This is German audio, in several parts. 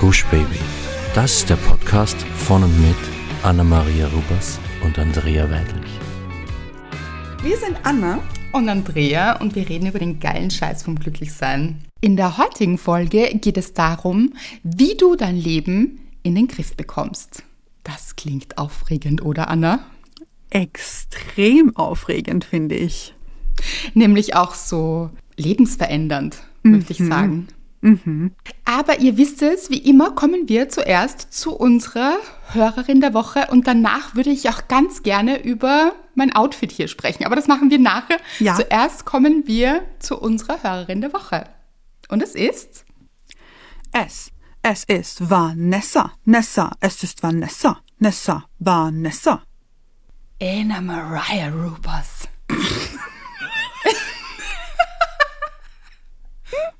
Gush Baby. Das ist der Podcast von und mit Anna-Maria Rubers und Andrea Weidlich. Wir sind Anna und Andrea und wir reden über den geilen Scheiß vom Glücklichsein. In der heutigen Folge geht es darum, wie du dein Leben in den Griff bekommst. Das klingt aufregend, oder Anna? Extrem aufregend, finde ich. Nämlich auch so lebensverändernd, mhm. würde ich sagen. Mhm. Aber ihr wisst es, wie immer kommen wir zuerst zu unserer Hörerin der Woche und danach würde ich auch ganz gerne über mein Outfit hier sprechen. Aber das machen wir nachher. Ja. Zuerst kommen wir zu unserer Hörerin der Woche. Und es ist? Es. Es ist Vanessa. Nessa. Es ist Vanessa. Nessa. Vanessa. Anna Mariah Rubers.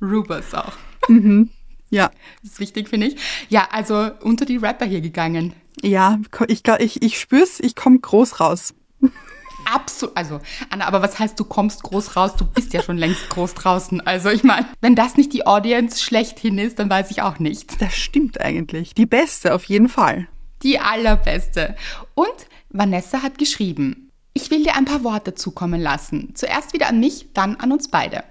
Rubers auch. Mhm. Ja. Das ist wichtig, finde ich. Ja, also unter die Rapper hier gegangen. Ja, ich, ich, ich spür's, ich komme groß raus. Absolut. Also, Anna, aber was heißt, du kommst groß raus? Du bist ja schon längst groß draußen. Also, ich meine, wenn das nicht die Audience schlechthin ist, dann weiß ich auch nicht. Das stimmt eigentlich. Die beste auf jeden Fall. Die allerbeste. Und Vanessa hat geschrieben. Ich will dir ein paar Worte zukommen lassen. Zuerst wieder an mich, dann an uns beide.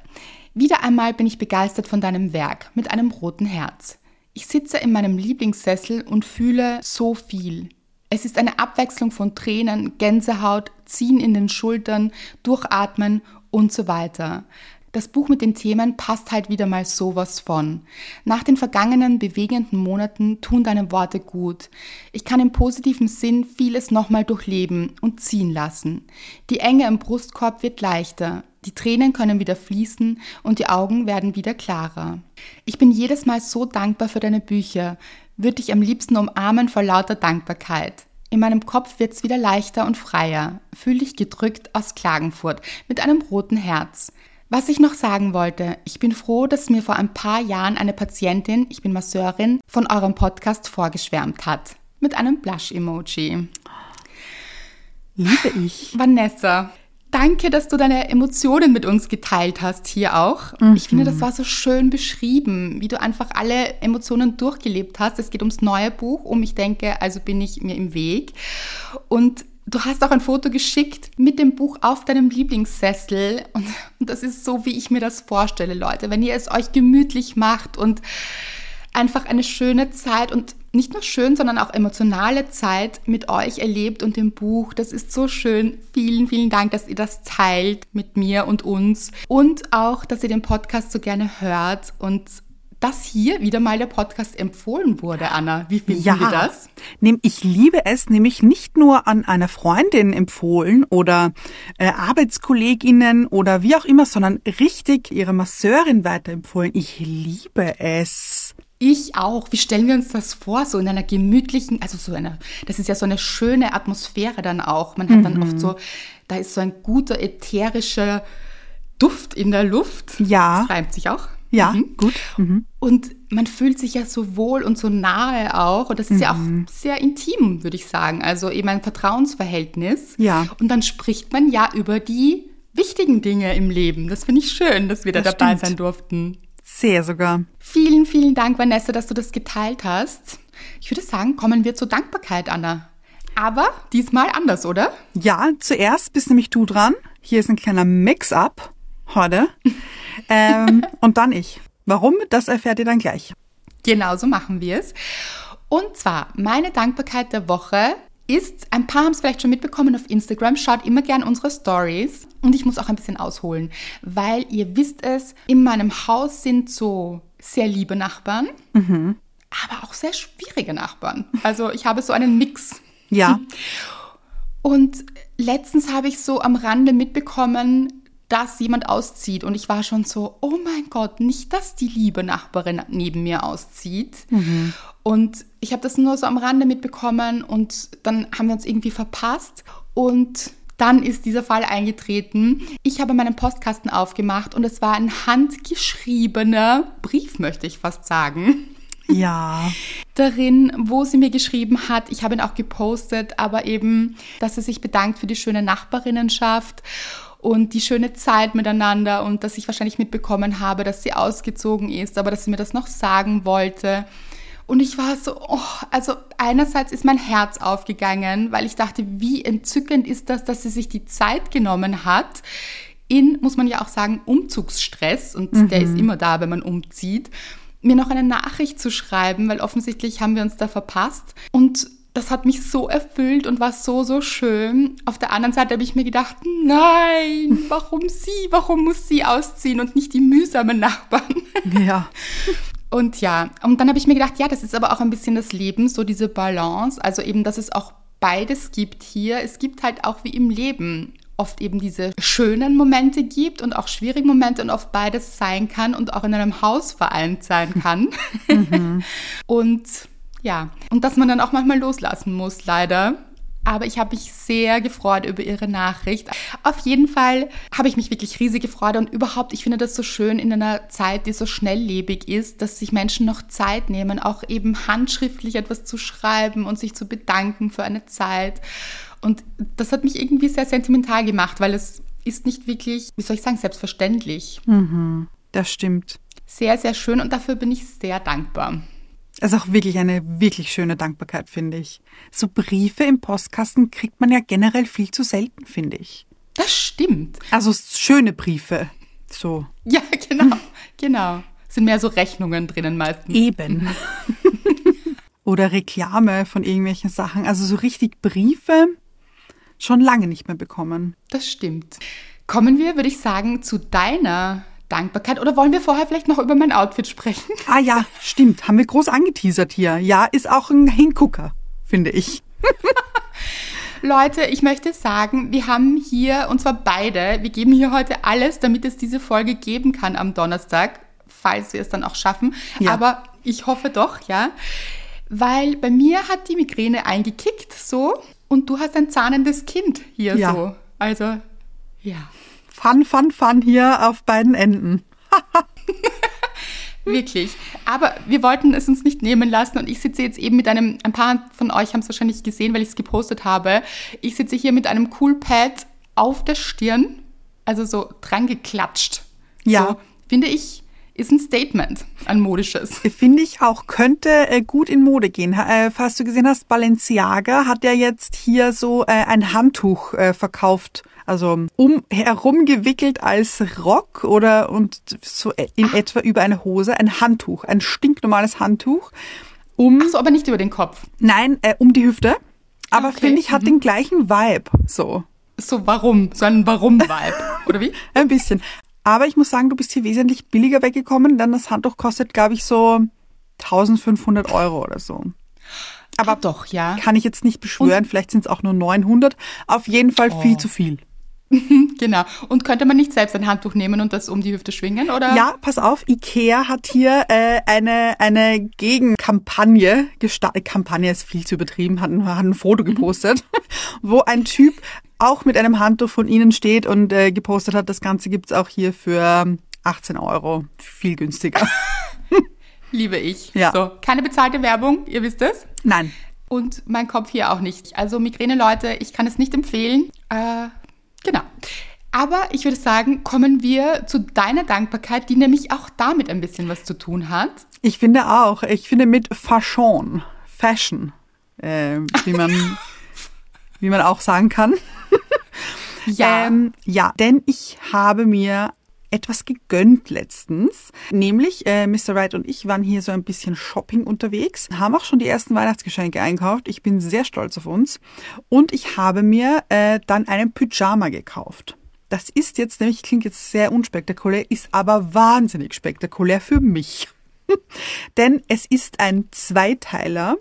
Wieder einmal bin ich begeistert von deinem Werk mit einem roten Herz. Ich sitze in meinem Lieblingssessel und fühle so viel. Es ist eine Abwechslung von Tränen, Gänsehaut, Ziehen in den Schultern, Durchatmen und so weiter. Das Buch mit den Themen passt halt wieder mal sowas von. Nach den vergangenen bewegenden Monaten tun deine Worte gut. Ich kann im positiven Sinn vieles nochmal durchleben und ziehen lassen. Die Enge im Brustkorb wird leichter. Die Tränen können wieder fließen und die Augen werden wieder klarer. Ich bin jedes Mal so dankbar für deine Bücher, würde dich am liebsten umarmen vor lauter Dankbarkeit. In meinem Kopf wird's wieder leichter und freier. Fühl dich gedrückt aus Klagenfurt mit einem roten Herz. Was ich noch sagen wollte, ich bin froh, dass mir vor ein paar Jahren eine Patientin, ich bin Masseurin, von eurem Podcast vorgeschwärmt hat. Mit einem Blush-Emoji. Liebe ich. Vanessa, Danke, dass du deine Emotionen mit uns geteilt hast hier auch. Mhm. Ich finde, das mhm. war so schön beschrieben, wie du einfach alle Emotionen durchgelebt hast. Es geht ums neue Buch, um ich denke, also bin ich mir im Weg. Und du hast auch ein Foto geschickt mit dem Buch auf deinem Lieblingssessel. Und das ist so, wie ich mir das vorstelle, Leute. Wenn ihr es euch gemütlich macht und einfach eine schöne Zeit und nicht nur schön, sondern auch emotionale Zeit mit euch erlebt und dem Buch. Das ist so schön. Vielen, vielen Dank, dass ihr das teilt mit mir und uns und auch, dass ihr den Podcast so gerne hört und dass hier wieder mal der Podcast empfohlen wurde, Anna. Wie finden ja, wir das? Ich liebe es, nämlich nicht nur an einer Freundin empfohlen oder äh, Arbeitskolleginnen oder wie auch immer, sondern richtig ihre Masseurin weiterempfohlen. Ich liebe es. Ich auch. Wie stellen wir uns das vor? So in einer gemütlichen, also so eine, das ist ja so eine schöne Atmosphäre dann auch. Man hat mhm. dann oft mhm. so, da ist so ein guter ätherischer Duft in der Luft. Ja. Das reimt sich auch. Ja, mhm. gut. Mhm. Und man fühlt sich ja so wohl und so nahe auch. Und das ist ja auch mhm. sehr intim, würde ich sagen. Also eben ein Vertrauensverhältnis. Ja. Und dann spricht man ja über die wichtigen Dinge im Leben. Das finde ich schön, dass wir da das dabei stimmt. sein durften. Sehr sogar. Vielen, vielen Dank, Vanessa, dass du das geteilt hast. Ich würde sagen, kommen wir zur Dankbarkeit, Anna. Aber diesmal anders, oder? Ja, zuerst bist nämlich du dran. Hier ist ein kleiner Mix-up heute. ähm, und dann ich. Warum? Das erfährt ihr dann gleich. Genau so machen wir es. Und zwar, meine Dankbarkeit der Woche ist, ein paar haben es vielleicht schon mitbekommen auf Instagram, schaut immer gern unsere Stories. Und ich muss auch ein bisschen ausholen, weil ihr wisst es, in meinem Haus sind so sehr liebe Nachbarn, mhm. aber auch sehr schwierige Nachbarn. Also ich habe so einen Mix. Ja. Und letztens habe ich so am Rande mitbekommen, dass jemand auszieht. Und ich war schon so, oh mein Gott, nicht, dass die liebe Nachbarin neben mir auszieht. Mhm. Und ich habe das nur so am Rande mitbekommen und dann haben wir uns irgendwie verpasst. Und dann ist dieser Fall eingetreten. Ich habe meinen Postkasten aufgemacht und es war ein handgeschriebener Brief, möchte ich fast sagen. Ja. Darin, wo sie mir geschrieben hat, ich habe ihn auch gepostet, aber eben, dass sie sich bedankt für die schöne Nachbarinnenschaft und die schöne Zeit miteinander und dass ich wahrscheinlich mitbekommen habe, dass sie ausgezogen ist, aber dass sie mir das noch sagen wollte. Und ich war so, oh, also einerseits ist mein Herz aufgegangen, weil ich dachte, wie entzückend ist das, dass sie sich die Zeit genommen hat. In, muss man ja auch sagen, Umzugsstress. Und mhm. der ist immer da, wenn man umzieht mir noch eine Nachricht zu schreiben, weil offensichtlich haben wir uns da verpasst. Und das hat mich so erfüllt und war so, so schön. Auf der anderen Seite habe ich mir gedacht, nein, warum sie? Warum muss sie ausziehen und nicht die mühsamen Nachbarn? Ja. Und ja, und dann habe ich mir gedacht, ja, das ist aber auch ein bisschen das Leben, so diese Balance. Also eben, dass es auch beides gibt hier. Es gibt halt auch wie im Leben oft eben diese schönen Momente gibt und auch schwierige Momente und oft beides sein kann und auch in einem Haus vereint sein kann. Mhm. und ja, und dass man dann auch manchmal loslassen muss, leider. Aber ich habe mich sehr gefreut über Ihre Nachricht. Auf jeden Fall habe ich mich wirklich riesig gefreut und überhaupt, ich finde das so schön in einer Zeit, die so schnelllebig ist, dass sich Menschen noch Zeit nehmen, auch eben handschriftlich etwas zu schreiben und sich zu bedanken für eine Zeit. Und das hat mich irgendwie sehr sentimental gemacht, weil es ist nicht wirklich, wie soll ich sagen, selbstverständlich. Mhm, das stimmt. Sehr, sehr schön und dafür bin ich sehr dankbar. Das ist auch wirklich eine wirklich schöne Dankbarkeit, finde ich. So Briefe im Postkasten kriegt man ja generell viel zu selten, finde ich. Das stimmt. Also schöne Briefe. So. Ja, genau, genau. Sind mehr so Rechnungen drinnen meistens. Eben. Oder Reklame von irgendwelchen Sachen. Also so richtig Briefe schon lange nicht mehr bekommen. Das stimmt. Kommen wir, würde ich sagen, zu deiner Dankbarkeit. Oder wollen wir vorher vielleicht noch über mein Outfit sprechen? Ah ja, stimmt. Haben wir groß angeteasert hier. Ja, ist auch ein Hingucker, finde ich. Leute, ich möchte sagen, wir haben hier, und zwar beide, wir geben hier heute alles, damit es diese Folge geben kann am Donnerstag, falls wir es dann auch schaffen. Ja. Aber ich hoffe doch, ja. Weil bei mir hat die Migräne eingekickt, so. Und du hast ein zahnendes Kind hier ja. so. Also, ja. Fun, fun, fun hier auf beiden Enden. Wirklich. Aber wir wollten es uns nicht nehmen lassen und ich sitze jetzt eben mit einem, ein paar von euch haben es wahrscheinlich gesehen, weil ich es gepostet habe. Ich sitze hier mit einem Coolpad auf der Stirn, also so dran geklatscht. Ja. So, finde ich, ist ein Statement, ein modisches. Finde ich auch, könnte äh, gut in Mode gehen. Äh, falls du gesehen hast, Balenciaga hat ja jetzt hier so äh, ein Handtuch verkauft. Also um herumgewickelt als Rock oder und so in Ach. etwa über eine Hose ein Handtuch, ein stinknormales Handtuch. Um, Ach so, aber nicht über den Kopf. Nein, äh, um die Hüfte. Aber okay. finde ich, hat mhm. den gleichen Vibe. So. So, warum? So einen Warum-Vibe, oder wie? Ein bisschen. Aber ich muss sagen, du bist hier wesentlich billiger weggekommen, denn das Handtuch kostet, glaube ich, so 1500 Euro oder so. Aber ah, doch, ja. Kann ich jetzt nicht beschwören, Und vielleicht sind es auch nur 900. Auf jeden Fall oh. viel zu viel. genau. Und könnte man nicht selbst ein Handtuch nehmen und das um die Hüfte schwingen, oder? Ja, pass auf, Ikea hat hier äh, eine, eine Gegenkampagne gestartet. Kampagne ist viel zu übertrieben, hat, hat ein Foto gepostet, wo ein Typ auch mit einem Handtuch von Ihnen steht und äh, gepostet hat, das Ganze gibt's auch hier für 18 Euro. Viel günstiger. Liebe ich. Ja. So, keine bezahlte Werbung, ihr wisst es. Nein. Und mein Kopf hier auch nicht. Also Migräne-Leute, ich kann es nicht empfehlen. Äh, genau. Aber ich würde sagen, kommen wir zu deiner Dankbarkeit, die nämlich auch damit ein bisschen was zu tun hat. Ich finde auch. Ich finde mit Fashion, Fashion, äh, wie man wie man auch sagen kann. Ja. Ähm, ja, denn ich habe mir etwas gegönnt letztens. Nämlich, äh, Mr. Wright und ich waren hier so ein bisschen Shopping unterwegs, haben auch schon die ersten Weihnachtsgeschenke einkauft. Ich bin sehr stolz auf uns. Und ich habe mir äh, dann einen Pyjama gekauft. Das ist jetzt nämlich, klingt jetzt sehr unspektakulär, ist aber wahnsinnig spektakulär für mich. Denn es ist ein Zweiteiler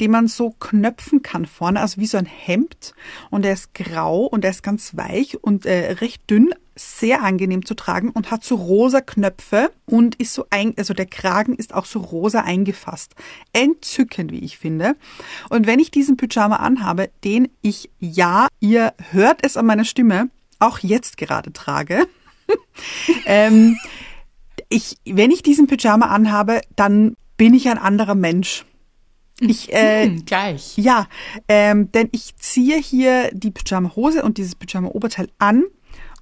den man so knöpfen kann vorne, also wie so ein Hemd. Und er ist grau und er ist ganz weich und äh, recht dünn, sehr angenehm zu tragen und hat so rosa Knöpfe und ist so ein, also der Kragen ist auch so rosa eingefasst. Entzückend, wie ich finde. Und wenn ich diesen Pyjama anhabe, den ich ja, ihr hört es an meiner Stimme, auch jetzt gerade trage, ähm, ich, wenn ich diesen Pyjama anhabe, dann bin ich ein anderer Mensch. Ich, äh, hm, gleich. Ja, ähm, denn ich ziehe hier die Pyjama-Hose und dieses Pyjama-Oberteil an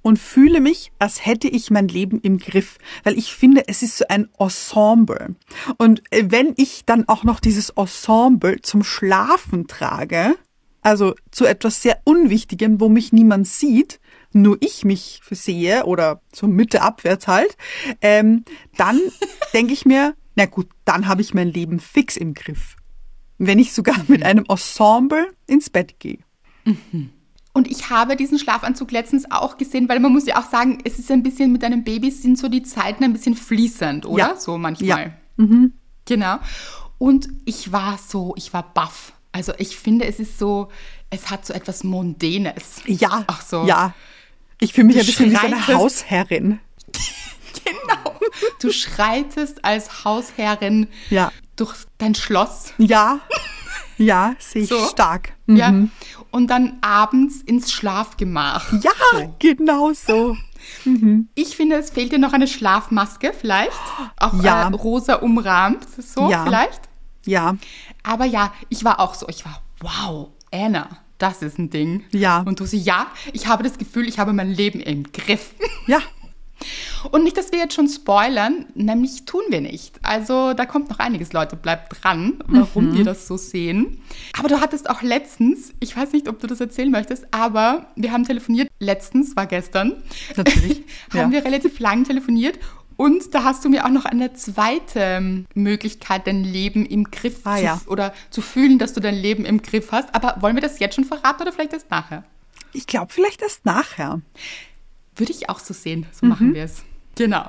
und fühle mich, als hätte ich mein Leben im Griff, weil ich finde, es ist so ein Ensemble. Und äh, wenn ich dann auch noch dieses Ensemble zum Schlafen trage, also zu etwas sehr Unwichtigem, wo mich niemand sieht, nur ich mich sehe oder so Mitte abwärts halt, ähm, dann denke ich mir, na gut, dann habe ich mein Leben fix im Griff. Wenn ich sogar mit einem Ensemble ins Bett gehe. Und ich habe diesen Schlafanzug letztens auch gesehen, weil man muss ja auch sagen, es ist ein bisschen mit einem Baby sind so die Zeiten ein bisschen fließend, oder? Ja. So manchmal. Ja. Genau. Und ich war so, ich war baff. Also ich finde, es ist so, es hat so etwas Mondänes. Ja. Ach so. Ja. Ich fühle mich Du ein bisschen wie so eine Hausherrin. Genau. Du schreitest als Hausherrin Ja. Durch dein Schloss. Ja. Ja, sehe ich So. stark. Ja. Mhm. Und dann abends ins Schlafgemach. Ja, genau so. Ich finde, es fehlt dir noch eine Schlafmaske vielleicht. Auch Ja. äh, rosa umrahmt, so Ja. vielleicht. Ja. Aber ja, ich war auch so, ich war, wow, Anna, das ist ein Ding. Ja. Und du so, ja, ich habe das Gefühl, ich habe mein Leben im Griff. Ja. Und nicht, dass wir jetzt schon spoilern, nämlich tun wir nicht. Also da kommt noch einiges, Leute, bleibt dran, warum Mhm. wir das so sehen. Aber du hattest auch letztens, ich weiß nicht, ob du das erzählen möchtest, aber wir haben telefoniert, letztens, war gestern, Natürlich, haben ja. wir relativ lang telefoniert und da hast du mir auch noch eine zweite Möglichkeit, dein Leben im Griff Ah, zu, ja. oder zu fühlen, dass du dein Leben im Griff hast. Aber wollen wir das jetzt schon verraten oder vielleicht erst nachher? Ich glaube, vielleicht erst nachher. Würde ich auch so sehen. So Mhm. machen wir es. Genau.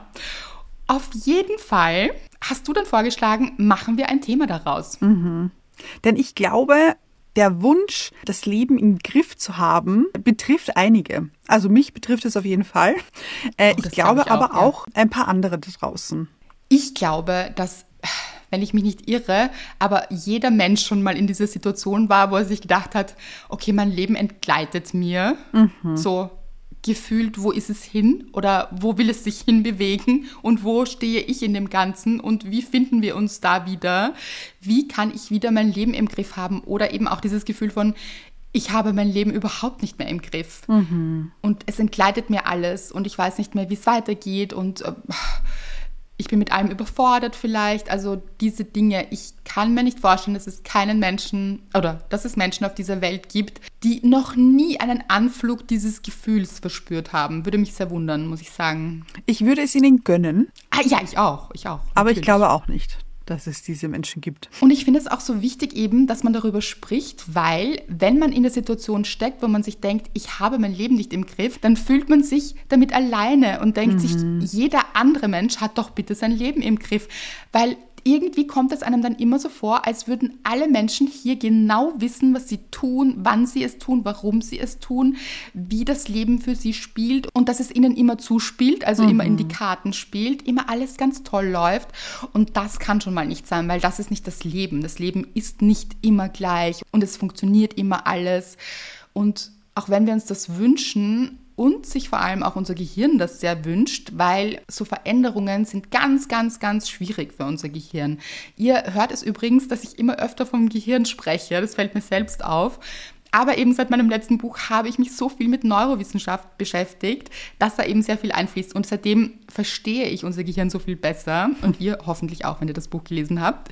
Auf jeden Fall hast du dann vorgeschlagen, machen wir ein Thema daraus. Mhm. Denn ich glaube, der Wunsch, das Leben im Griff zu haben, betrifft einige. Also mich betrifft es auf jeden Fall. Äh, ich das glaube glaub ich auch, aber ja. auch ein paar andere da draußen. Ich glaube, dass, wenn ich mich nicht irre, aber jeder Mensch schon mal in dieser Situation war, wo er sich gedacht hat, okay, mein Leben entgleitet mir. Mhm. So gefühlt, wo ist es hin oder wo will es sich hinbewegen und wo stehe ich in dem Ganzen und wie finden wir uns da wieder? Wie kann ich wieder mein Leben im Griff haben? Oder eben auch dieses Gefühl von, ich habe mein Leben überhaupt nicht mehr im Griff. Und es entgleitet mir alles und ich weiß nicht mehr, wie es weitergeht und äh, ich bin mit allem überfordert vielleicht. Also diese Dinge, ich kann mir nicht vorstellen, dass es keinen Menschen oder dass es Menschen auf dieser Welt gibt, die noch nie einen Anflug dieses Gefühls verspürt haben. Würde mich sehr wundern, muss ich sagen. Ich würde es ihnen gönnen, Ah, ja, ich auch, ich auch. aber ich natürlich. glaube auch nicht, dass es diese Menschen gibt. Und ich finde es auch so wichtig eben, dass man darüber spricht, weil wenn man in der Situation steckt, wo man sich denkt, ich habe mein Leben nicht im Griff, dann fühlt man sich damit alleine und denkt sich, jeder andere Mensch hat doch bitte sein Leben im Griff, weil irgendwie kommt es einem dann immer so vor, als würden alle Menschen hier genau wissen, was sie tun, wann sie es tun, warum sie es tun, wie das Leben für sie spielt und dass es ihnen immer zuspielt, also immer in die Karten spielt, immer alles ganz toll läuft. Und das kann schon mal nicht sein, weil das ist nicht das Leben. Das Leben ist nicht immer gleich und es funktioniert immer alles. Und auch wenn wir uns das wünschen, und sich vor allem auch unser Gehirn das sehr wünscht, weil so Veränderungen sind ganz, ganz, ganz schwierig für unser Gehirn. Ihr hört es übrigens, dass ich immer öfter vom Gehirn spreche, das fällt mir selbst auf. Aber eben seit meinem letzten Buch habe ich mich so viel mit Neurowissenschaft beschäftigt, dass da eben sehr viel einfließt. Und seitdem verstehe ich unser Gehirn so viel besser und ihr hoffentlich auch, wenn ihr das Buch gelesen habt.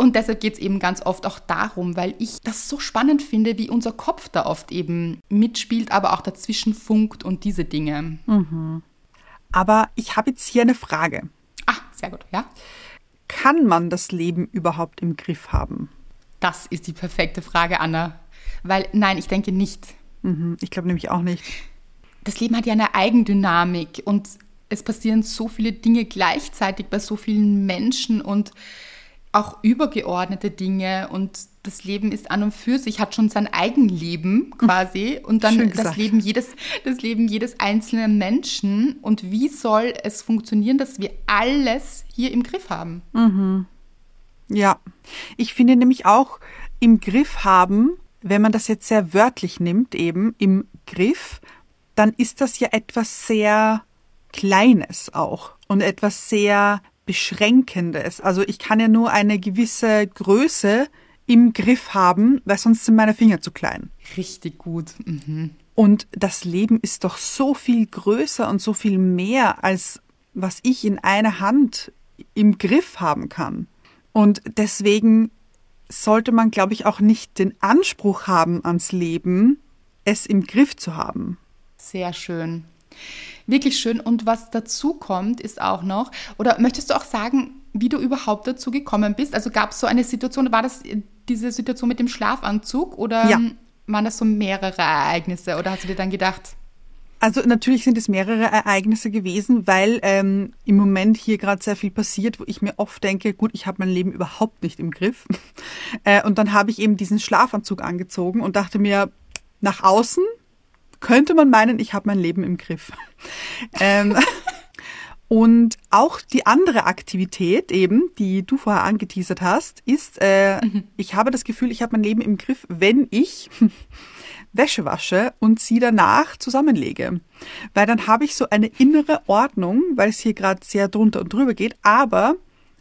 Und deshalb geht es eben ganz oft auch darum, weil ich das so spannend finde, wie unser Kopf da oft eben mitspielt, aber auch dazwischen funkt und diese Dinge. Aber ich habe jetzt hier eine Frage. Ah, sehr gut, ja. Kann man das Leben überhaupt im Griff haben? Das ist die perfekte Frage, Anna. Weil, nein, ich denke nicht. Mhm, ich glaube nämlich auch nicht. Das Leben hat ja eine Eigendynamik und es passieren so viele Dinge gleichzeitig bei so vielen Menschen und auch übergeordnete Dinge und das Leben ist an und für sich, hat schon sein Eigenleben quasi und dann das. Leben, jedes, das Leben jedes einzelnen Menschen und wie soll es funktionieren, dass wir alles hier im Griff haben? Ja, ich finde nämlich auch im Griff haben, wenn man das jetzt sehr wörtlich nimmt, eben im Griff, dann ist das ja etwas sehr Kleines auch und etwas sehr Beschränkendes. Also ich kann ja nur eine gewisse Größe im Griff haben, weil sonst sind meine Finger zu klein. Richtig gut. Mhm. Und das Leben ist doch so viel größer und so viel mehr, als was ich in einer Hand im Griff haben kann. Und deswegen sollte man, glaube ich, auch nicht den Anspruch haben ans Leben, es im Griff zu haben. Sehr schön. Wirklich schön. Und was dazu kommt, ist auch noch, oder möchtest du auch sagen, wie du überhaupt dazu gekommen bist? Also gab es so eine Situation, war das diese Situation mit dem Schlafanzug oder ja. waren das so mehrere Ereignisse oder hast du dir dann gedacht, also natürlich sind es mehrere Ereignisse gewesen, weil ähm, im Moment hier gerade sehr viel passiert, wo ich mir oft denke, gut, ich habe mein Leben überhaupt nicht im Griff. Äh, und dann habe ich eben diesen Schlafanzug angezogen und dachte mir, nach außen könnte man meinen, ich habe mein Leben im Griff. ähm, und auch die andere Aktivität eben, die du vorher angeteasert hast, ist, äh, mhm. ich habe das Gefühl, ich habe mein Leben im Griff, wenn ich Wäsche wasche und sie danach zusammenlege. Weil dann habe ich so eine innere Ordnung, weil es hier gerade sehr drunter und drüber geht. Aber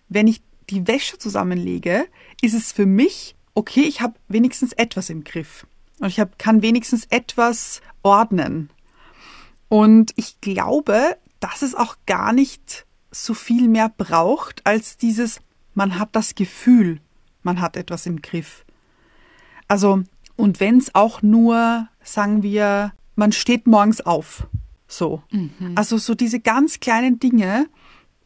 wenn ich die Wäsche zusammenlege, ist es für mich, okay, ich habe wenigstens etwas im Griff. Und ich hab, kann wenigstens etwas ordnen. Und ich glaube, dass es auch gar nicht so viel mehr braucht als dieses, man hat das Gefühl, man hat etwas im Griff. Also und wenn es auch nur, sagen wir, man steht morgens auf. So. Mhm. Also so diese ganz kleinen Dinge,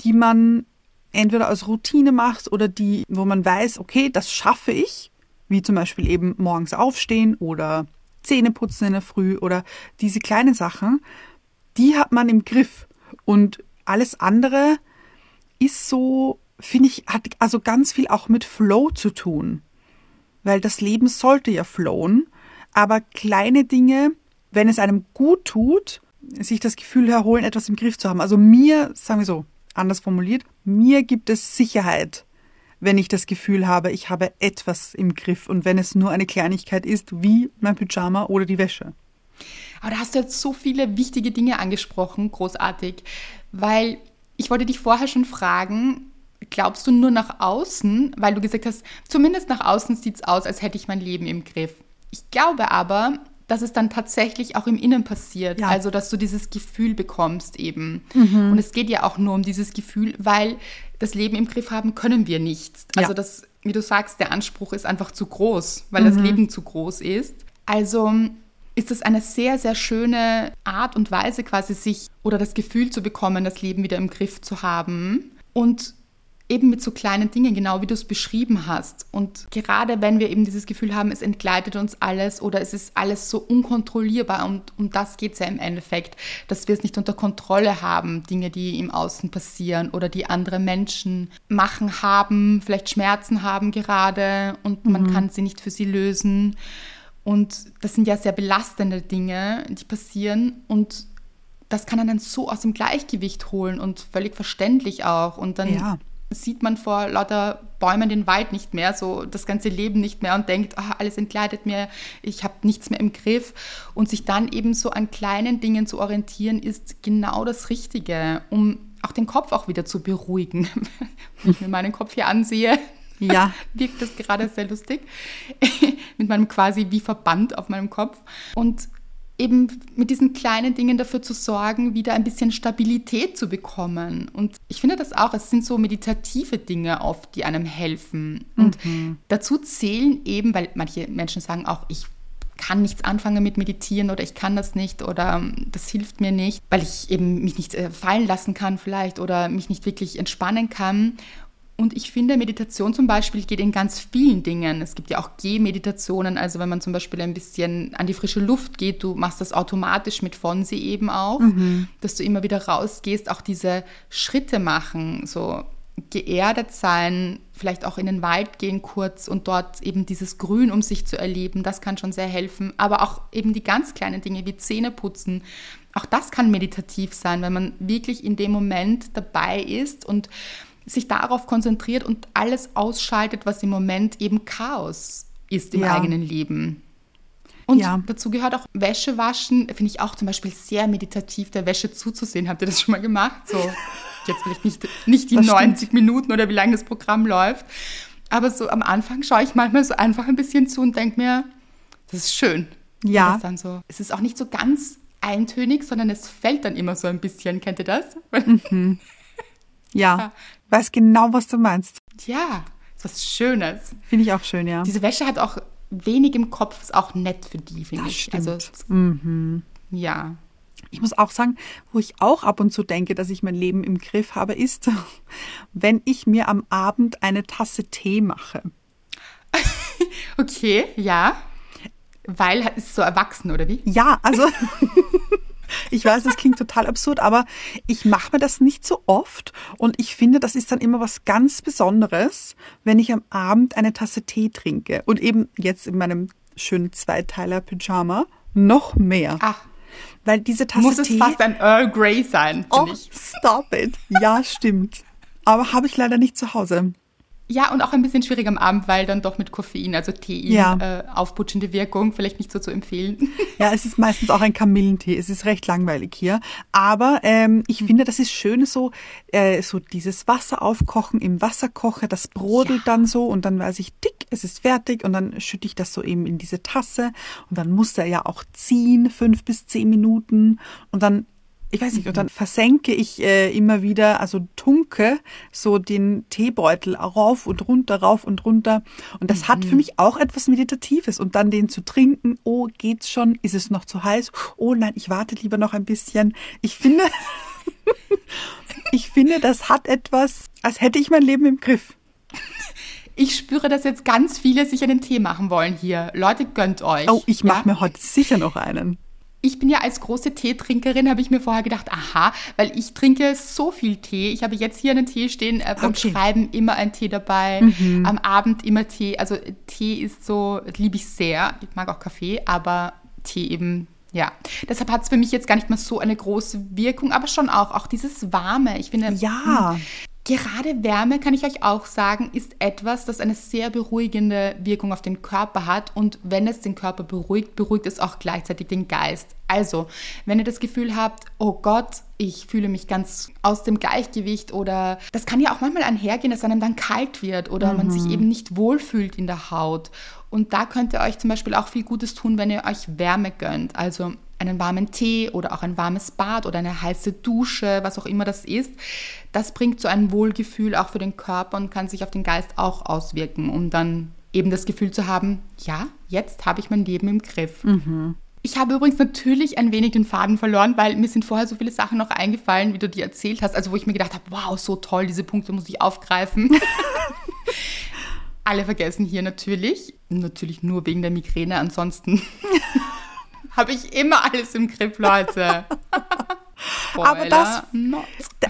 die man entweder aus Routine macht oder die, wo man weiß, okay, das schaffe ich, wie zum Beispiel eben morgens aufstehen oder Zähne putzen in der Früh oder diese kleinen Sachen, die hat man im Griff. Und alles andere ist so, finde ich, hat also ganz viel auch mit Flow zu tun weil das Leben sollte ja flowen, aber kleine Dinge, wenn es einem gut tut, sich das Gefühl erholen, etwas im Griff zu haben. Also mir, sagen wir so, anders formuliert, mir gibt es Sicherheit, wenn ich das Gefühl habe, ich habe etwas im Griff und wenn es nur eine Kleinigkeit ist, wie mein Pyjama oder die Wäsche. Aber da hast du jetzt so viele wichtige Dinge angesprochen, großartig, weil ich wollte dich vorher schon fragen, glaubst du nur nach außen, weil du gesagt hast, zumindest nach außen sieht es aus, als hätte ich mein Leben im Griff. Ich glaube aber, dass es dann tatsächlich auch im Innen passiert. Ja. Also, dass du dieses Gefühl bekommst eben. Mhm. Und es geht ja auch nur um dieses Gefühl, weil das Leben im Griff haben können wir nicht. Also, ja. das, wie du sagst, der Anspruch ist einfach zu groß, weil mhm. das Leben zu groß ist. Also ist es eine sehr, sehr schöne Art und Weise, quasi sich oder das Gefühl zu bekommen, das Leben wieder im Griff zu haben. Und eben mit so kleinen Dingen, genau wie du es beschrieben hast. Und gerade wenn wir eben dieses Gefühl haben, es entgleitet uns alles oder es ist alles so unkontrollierbar und um das geht es ja im Endeffekt, dass wir es nicht unter Kontrolle haben, Dinge, die im Außen passieren oder die andere Menschen machen, haben, vielleicht Schmerzen haben gerade und man mhm. kann sie nicht für sie lösen. Und das sind ja sehr belastende Dinge, die passieren und das kann einen so aus dem Gleichgewicht holen und völlig verständlich auch. Und dann ja sieht man vor lauter Bäumen den Wald nicht mehr, so das ganze Leben nicht mehr und denkt, ach, alles entkleidet mir, ich habe nichts mehr im Griff. Und sich dann eben so an kleinen Dingen zu orientieren, ist genau das Richtige, um auch den Kopf auch wieder zu beruhigen. Wenn ich mir meinen Kopf hier ansehe, ja. wirkt das gerade sehr lustig. Mit meinem quasi wie Verband auf meinem Kopf. Und eben mit diesen kleinen Dingen dafür zu sorgen, wieder ein bisschen Stabilität zu bekommen. Und ich finde das auch, es sind so meditative Dinge oft, die einem helfen. Und mhm. dazu zählen eben, weil manche Menschen sagen auch, ich kann nichts anfangen mit Meditieren oder ich kann das nicht oder ähm, das hilft mir nicht, weil ich eben mich nicht äh, fallen lassen kann vielleicht oder mich nicht wirklich entspannen kann. Und ich finde, Meditation zum Beispiel geht in ganz vielen Dingen. Es gibt ja auch Gehmeditationen, also wenn man zum Beispiel ein bisschen an die frische Luft geht, du machst das automatisch mit Fonsi eben auch, mhm. dass du immer wieder rausgehst, auch diese Schritte machen, so geerdet sein, vielleicht auch in den Wald gehen kurz und dort eben dieses Grün um sich zu erleben, das kann schon sehr helfen. Aber auch eben die ganz kleinen Dinge wie Zähne putzen, auch das kann meditativ sein, wenn man wirklich in dem Moment dabei ist und sich darauf konzentriert und alles ausschaltet, was im Moment eben Chaos ist im ja. eigenen Leben. Und ja. dazu gehört auch Wäsche waschen, finde ich auch zum Beispiel sehr meditativ, der Wäsche zuzusehen. Habt ihr das schon mal gemacht? So, jetzt vielleicht nicht, nicht die das 90 stimmt. Minuten oder wie lange das Programm läuft. Aber so am Anfang schaue ich manchmal so einfach ein bisschen zu und denke mir, das ist schön. Ja. Das dann so, es ist auch nicht so ganz eintönig, sondern es fällt dann immer so ein bisschen. Kennt ihr das? Ja. Weiß genau, was du meinst. ja, ist was Schönes. Finde ich auch schön, ja. Diese Wäsche hat auch wenig im Kopf, ist auch nett für die, finde Das ich. stimmt. Also, ja. Ich muss auch sagen, wo ich auch ab und zu denke, dass ich mein Leben im Griff habe, ist, wenn ich mir am Abend eine Tasse Tee mache. Okay, ja. Weil ist es so erwachsen, oder wie? Ja, also ich weiß, das klingt total absurd, aber ich mache mir das nicht so oft und ich finde, das ist dann immer was ganz Besonderes, wenn ich am Abend eine Tasse Tee trinke und eben jetzt in meinem schönen Zweiteiler-Pyjama noch mehr. Ach, Weil diese Tasse muss es Tee. fast ein Earl Grey sein, oh, ich. stop it. Ja, stimmt. Aber habe ich leider nicht zu Hause. Ja, und auch ein bisschen schwierig am Abend, weil dann doch mit Koffein, also Tein, Ja. äh, aufputschende Wirkung, vielleicht nicht so zu empfehlen. Ja, es ist meistens auch ein Kamillentee. Es ist recht langweilig hier. Aber ähm, ich finde, das ist schön so, äh, so dieses Wasser aufkochen im Wasserkocher, das brodelt dann so und dann weiß ich, dick, es ist fertig und dann schütte ich das so eben in diese Tasse und dann muss der ja auch ziehen, fünf bis zehn Minuten und dann ich weiß nicht, und dann versenke ich äh, immer wieder, also tunke so den Teebeutel rauf und runter, rauf und runter. Und das hat für mich auch etwas Meditatives. Und dann den zu trinken, oh, geht's schon? Ist es noch zu heiß? Oh nein, ich warte lieber noch ein bisschen. Ich finde, ich finde, das hat etwas, als hätte ich mein Leben im Griff. Ich spüre, dass jetzt ganz viele sich einen Tee machen wollen hier. Leute, gönnt euch. Oh, ich mache ja? mir heute sicher noch einen. Ich bin ja als große Teetrinkerin, habe ich mir vorher gedacht, aha, weil ich trinke so viel Tee. Ich habe jetzt hier einen Tee stehen, äh, beim Okay. Schreiben immer ein Tee dabei, am Abend immer Tee. Also Tee ist so, liebe ich sehr. Ich mag auch Kaffee, aber Tee eben, ja. Deshalb hat es für mich jetzt gar nicht mehr so eine große Wirkung, aber schon auch, auch dieses Warme. Ich finde, Ja. Gerade Wärme, kann ich euch auch sagen, ist etwas, das eine sehr beruhigende Wirkung auf den Körper hat. Und wenn es den Körper beruhigt, beruhigt es auch gleichzeitig den Geist. Also, wenn ihr das Gefühl habt, oh Gott, ich fühle mich ganz aus dem Gleichgewicht oder das kann ja auch manchmal einhergehen, dass einem dann kalt wird oder man sich eben nicht wohlfühlt in der Haut. Und da könnt ihr euch zum Beispiel auch viel Gutes tun, wenn ihr euch Wärme gönnt. Also einen warmen Tee oder auch ein warmes Bad oder eine heiße Dusche, was auch immer das ist. Das bringt so ein Wohlgefühl auch für den Körper und kann sich auf den Geist auch auswirken, um dann eben das Gefühl zu haben, ja, jetzt habe ich mein Leben im Griff. Ich habe übrigens natürlich ein wenig den Faden verloren, weil mir sind vorher so viele Sachen noch eingefallen, wie du die erzählt hast. Also wo ich mir gedacht habe, wow, so toll, diese Punkte muss ich aufgreifen. Alle vergessen hier natürlich. Natürlich nur wegen der Migräne. Ansonsten habe ich immer alles im Griff, Leute. Aber das-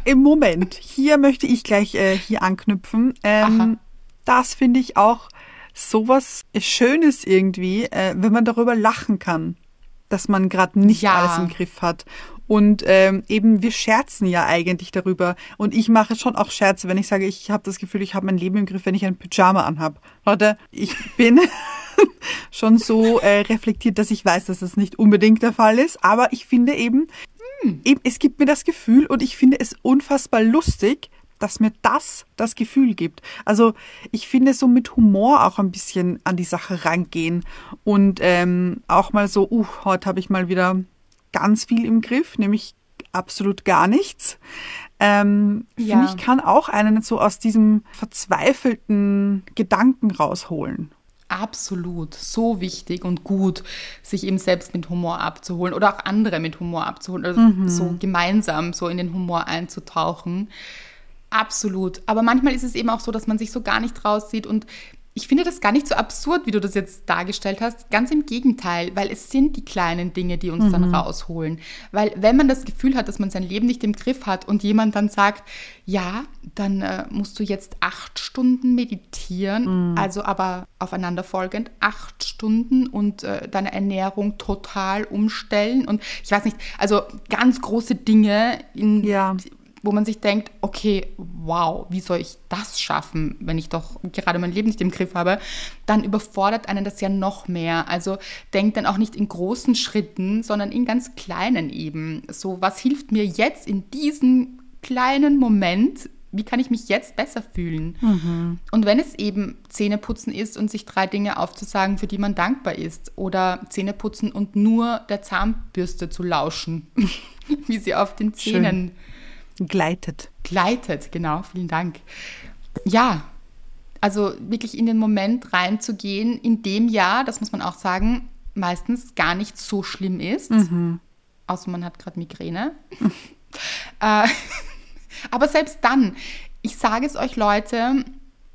Im Moment, hier möchte ich gleich äh, hier anknüpfen. Ähm, das finde ich auch sowas Schönes irgendwie, äh, wenn man darüber lachen kann, dass man gerade nicht Ja. alles im Griff hat. Und ähm, eben, wir scherzen ja eigentlich darüber. Und ich mache schon auch Scherze, wenn ich sage, ich habe das Gefühl, ich habe mein Leben im Griff, wenn ich ein Pyjama anhab. Leute, ich bin schon so äh, reflektiert, dass ich weiß, dass das nicht unbedingt der Fall ist. Aber ich finde eben, eben, es gibt mir das Gefühl und ich finde es unfassbar lustig, dass mir das das Gefühl gibt. Also ich finde so mit Humor auch ein bisschen an die Sache rangehen und ähm, auch mal so, uh, heute habe ich mal wieder ganz viel im Griff, nämlich absolut gar nichts. Ähm, Ja. Finde ich, kann auch einen so aus diesem verzweifelten Gedanken rausholen. Absolut, so wichtig und gut, sich eben selbst mit Humor abzuholen oder auch andere mit Humor abzuholen, also so gemeinsam so in den Humor einzutauchen. Absolut. Aber manchmal ist es eben auch so, dass man sich so gar nicht raussieht und ich finde das gar nicht so absurd, wie du das jetzt dargestellt hast. Ganz im Gegenteil, weil es sind die kleinen Dinge, die uns dann rausholen. Weil wenn man das Gefühl hat, dass man sein Leben nicht im Griff hat und jemand dann sagt, ja, dann äh, musst du jetzt acht Stunden meditieren, also aber aufeinanderfolgend acht Stunden und äh, deine Ernährung total umstellen und ich weiß nicht, also ganz große Dinge in Ja. Wo man sich denkt, okay, wow, wie soll ich das schaffen, wenn ich doch gerade mein Leben nicht im Griff habe, dann überfordert einen das ja noch mehr. Also denkt dann auch nicht in großen Schritten, sondern in ganz kleinen eben. So, was hilft mir jetzt in diesem kleinen Moment wie kann ich mich jetzt besser fühlen? Und wenn es eben Zähneputzen ist und sich drei Dinge aufzusagen, für die man dankbar ist, oder Zähneputzen und nur der Zahnbürste zu lauschen, wie sie auf den Zähnen Gleitet. gleitet. Genau, vielen Dank. Ja, also wirklich in den Moment reinzugehen, in dem ja, das muss man auch sagen, meistens gar nicht so schlimm ist. Außer man hat gerade Migräne. äh, aber selbst dann, ich sage es euch Leute,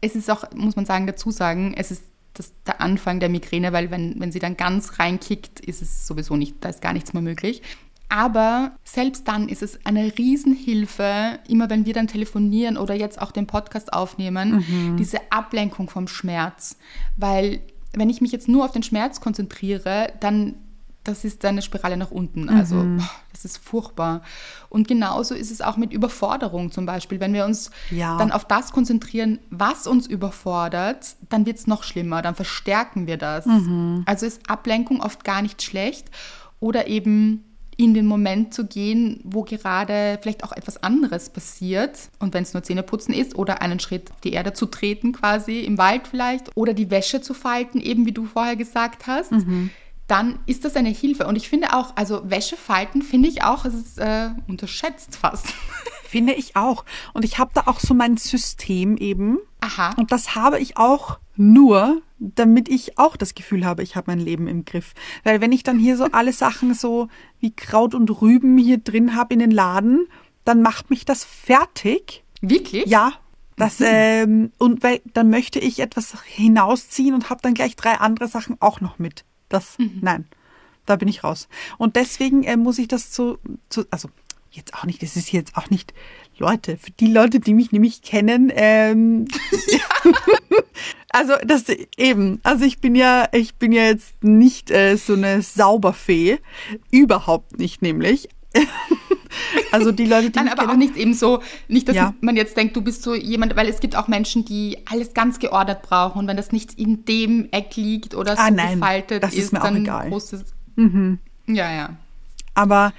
es ist auch, muss man sagen, dazu sagen, es ist das, der Anfang der Migräne, weil wenn, wenn sie dann ganz reinkickt, ist es sowieso nicht, da ist gar nichts mehr möglich. Aber selbst dann ist es eine Riesenhilfe, immer wenn wir dann telefonieren oder jetzt auch den Podcast aufnehmen, diese Ablenkung vom Schmerz. Weil wenn ich mich jetzt nur auf den Schmerz konzentriere, dann das ist eine Spirale nach unten. Also boah, das ist furchtbar. Und genauso ist es auch mit Überforderung zum Beispiel. Wenn wir uns Ja. dann auf das konzentrieren, was uns überfordert, dann wird es noch schlimmer, dann verstärken wir das. Also ist Ablenkung oft gar nicht schlecht oder eben in den Moment zu gehen, wo gerade vielleicht auch etwas anderes passiert. Und wenn es nur Zähneputzen ist oder einen Schritt auf die Erde zu treten quasi, im Wald vielleicht, oder die Wäsche zu falten, eben wie du vorher gesagt hast, dann ist das eine Hilfe. Und ich finde auch, also Wäsche falten finde ich auch, es ist äh, unterschätzt fast. Finde ich auch. Und ich habe da auch so mein System eben. Aha. Und das habe ich auch nur, damit ich auch das Gefühl habe, ich habe mein Leben im Griff. Weil wenn ich dann hier so alle Sachen so wie Kraut und Rüben hier drin habe in den Laden, dann macht mich das fertig. Wirklich? Ja. Das, ähm, und weil dann möchte ich etwas hinausziehen und habe dann gleich drei andere Sachen auch noch mit. Das, nein, da bin ich raus. Und deswegen äh, muss ich das zu, zu, also jetzt auch nicht, das ist jetzt auch nicht, Leute, für die Leute, die mich nämlich kennen, ähm, also das eben, also ich bin ja, ich bin ja jetzt nicht äh, so eine Sauberfee, überhaupt nicht nämlich. also die Leute, die Nein, aber auch kennen, nicht eben so, nicht, dass Ja. man jetzt denkt, du bist so jemand, weil es gibt auch Menschen, die alles ganz geordnet brauchen und wenn das nicht in dem Eck liegt oder Ah, so nein, gefaltet das ist ist, mir auch dann egal. Mhm. großes. Ja, ja. aber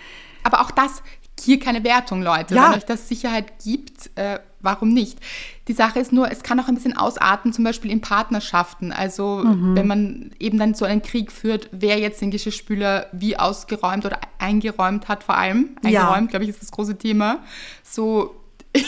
Aber auch das, hier keine Wertung, Leute. Ja. Wenn euch das Sicherheit gibt, äh, warum nicht? Die Sache ist nur, es kann auch ein bisschen ausarten, zum Beispiel in Partnerschaften. Also Mhm. wenn man eben dann so einen Krieg führt, wer jetzt den Geschirrspüler wie ausgeräumt oder eingeräumt hat vor allem. Ja. Eingeräumt, glaube ich, ist das große Thema. So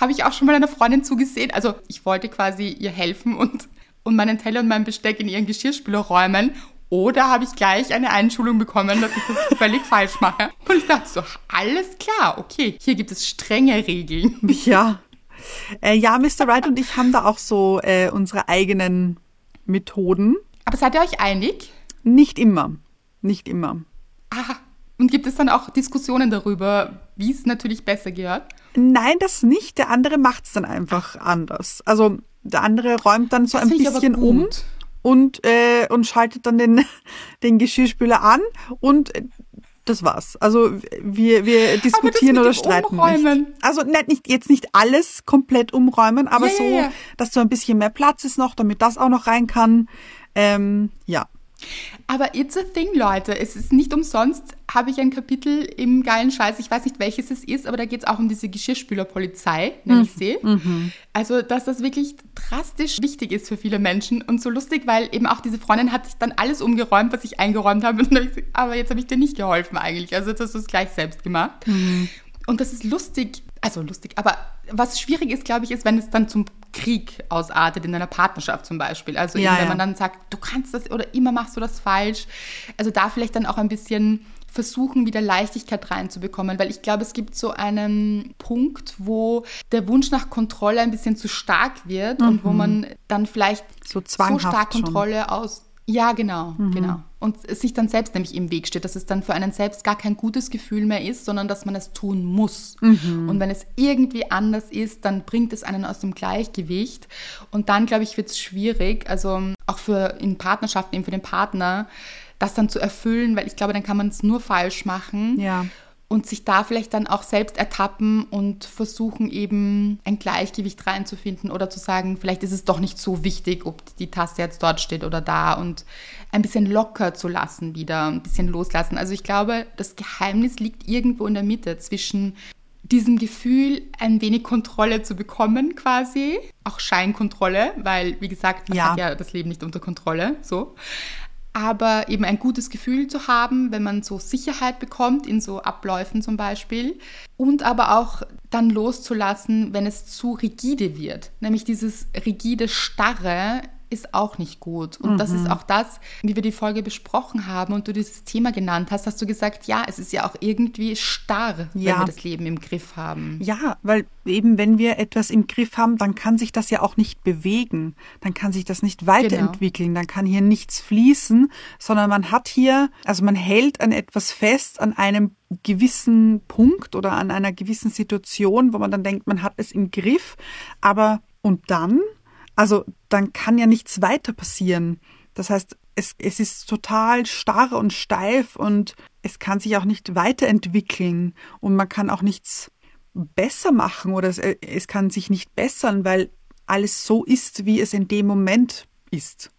habe ich auch schon mal einer Freundin zugesehen. Also ich wollte quasi ihr helfen und, und meinen Teller und mein Besteck in ihren Geschirrspüler räumen. Oder habe ich gleich eine Einschulung bekommen, dass ich das völlig falsch mache. Und ich dachte so, alles klar, okay, hier gibt es strenge Regeln. Ja. Äh, ja, Mr. Wright und ich haben da auch so äh, unsere eigenen Methoden. Aber seid ihr euch einig? Nicht immer. Nicht immer. Ah, und gibt es dann auch Diskussionen darüber, wie es natürlich besser gehört? Nein, das nicht. Der andere macht's dann einfach anders. Also der andere räumt dann so Das ein bisschen um. Und, äh, und schaltet dann den, den Geschirrspüler an und äh, das war's. Also wir, wir diskutieren oder streiten Umräumen. nicht. Also nicht, nicht, jetzt nicht alles komplett umräumen, aber Ja, ja, so, ja. dass so ein bisschen mehr Platz ist noch, damit das auch noch rein kann. Ähm, ja. Aber it's a thing, Leute. Es ist nicht umsonst, habe ich ein Kapitel im geilen Scheiß. Ich weiß nicht, welches es ist, aber da geht es auch um diese Geschirrspülerpolizei, nenne ich sie. Also, dass das wirklich drastisch wichtig ist für viele Menschen und so lustig, weil eben auch diese Freundin hat sich dann alles umgeräumt, was ich eingeräumt habe. Und dann hab ich gesagt, aber jetzt habe ich dir nicht geholfen eigentlich. Also, jetzt hast du es gleich selbst gemacht. Und das ist lustig, also lustig, aber was schwierig ist, glaube ich, ist, wenn es dann zum Krieg ausartet in einer Partnerschaft zum Beispiel. Also Ja, eben, wenn ja. man dann sagt, du kannst das oder immer machst du das falsch. Also da vielleicht dann auch ein bisschen versuchen, wieder Leichtigkeit reinzubekommen, weil ich glaube, es gibt so einen Punkt, wo der Wunsch nach Kontrolle ein bisschen zu stark wird und wo man dann vielleicht Mhm. So so stark schon. Kontrolle aus. Ja, genau, genau. Und es sich dann selbst nämlich im Weg steht, dass es dann für einen selbst gar kein gutes Gefühl mehr ist, sondern dass man es tun muss. Und wenn es irgendwie anders ist, dann bringt es einen aus dem Gleichgewicht. Und dann, glaube ich, wird es schwierig, also auch für in Partnerschaften, eben für den Partner, das dann zu erfüllen, weil ich glaube, dann kann man es nur falsch machen Ja. Und sich da vielleicht dann auch selbst ertappen und versuchen eben ein Gleichgewicht reinzufinden oder zu sagen, vielleicht ist es doch nicht so wichtig, ob die Taste jetzt dort steht oder da und ein bisschen locker zu lassen wieder, ein bisschen loslassen. Also ich glaube, das Geheimnis liegt irgendwo in der Mitte zwischen diesem Gefühl ein wenig Kontrolle zu bekommen quasi, auch Scheinkontrolle, weil wie gesagt, man Ja. hat ja das Leben nicht unter Kontrolle, so. Aber eben ein gutes Gefühl zu haben, wenn man so Sicherheit bekommt in so Abläufen zum Beispiel. Und aber auch dann loszulassen, wenn es zu rigide wird. Nämlich dieses rigide Starre ist auch nicht gut. Und das Mhm. ist auch das, wie wir die Folge besprochen haben und du dieses Thema genannt hast, hast du gesagt, ja, es ist ja auch irgendwie starr, wenn Ja. wir das Leben im Griff haben. Ja, weil eben wenn wir etwas im Griff haben, dann kann sich das ja auch nicht bewegen. Dann kann sich das nicht weiterentwickeln. Dann kann hier nichts fließen, sondern man hat hier, also man hält an etwas fest, an einem gewissen Punkt oder an einer gewissen Situation, wo man dann denkt, man hat es im Griff. Aber und dann? Also dann kann ja nichts weiter passieren. Das heißt, es, es ist total starr und steif und es kann sich auch nicht weiterentwickeln und man kann auch nichts besser machen oder es, es kann sich nicht bessern, weil alles so ist, wie es in dem Moment ist.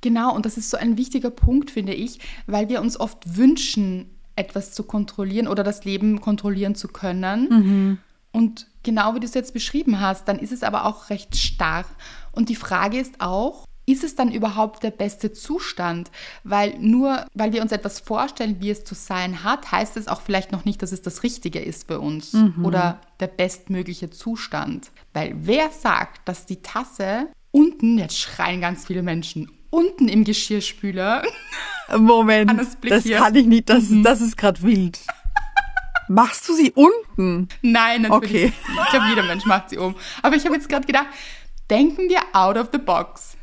Genau, und das ist so ein wichtiger Punkt, finde ich, weil wir uns oft wünschen, etwas zu kontrollieren oder das Leben kontrollieren zu können. Und genau wie du es jetzt beschrieben hast, dann ist es aber auch recht starr. Und die Frage ist auch, ist es dann überhaupt der beste Zustand? Weil nur weil wir uns etwas vorstellen, wie es zu sein hat, heißt es auch vielleicht noch nicht, dass es das Richtige ist für uns oder der bestmögliche Zustand. Weil wer sagt, dass die Tasse unten, jetzt schreien ganz viele Menschen, unten im Geschirrspüler, Moment, das kann ich nicht, das, das ist gerade wild. Machst du sie unten? nein, natürlich. Okay. Ich glaube, jeder Mensch macht sie um. Aber ich habe jetzt gerade gedacht, denken wir out of the box.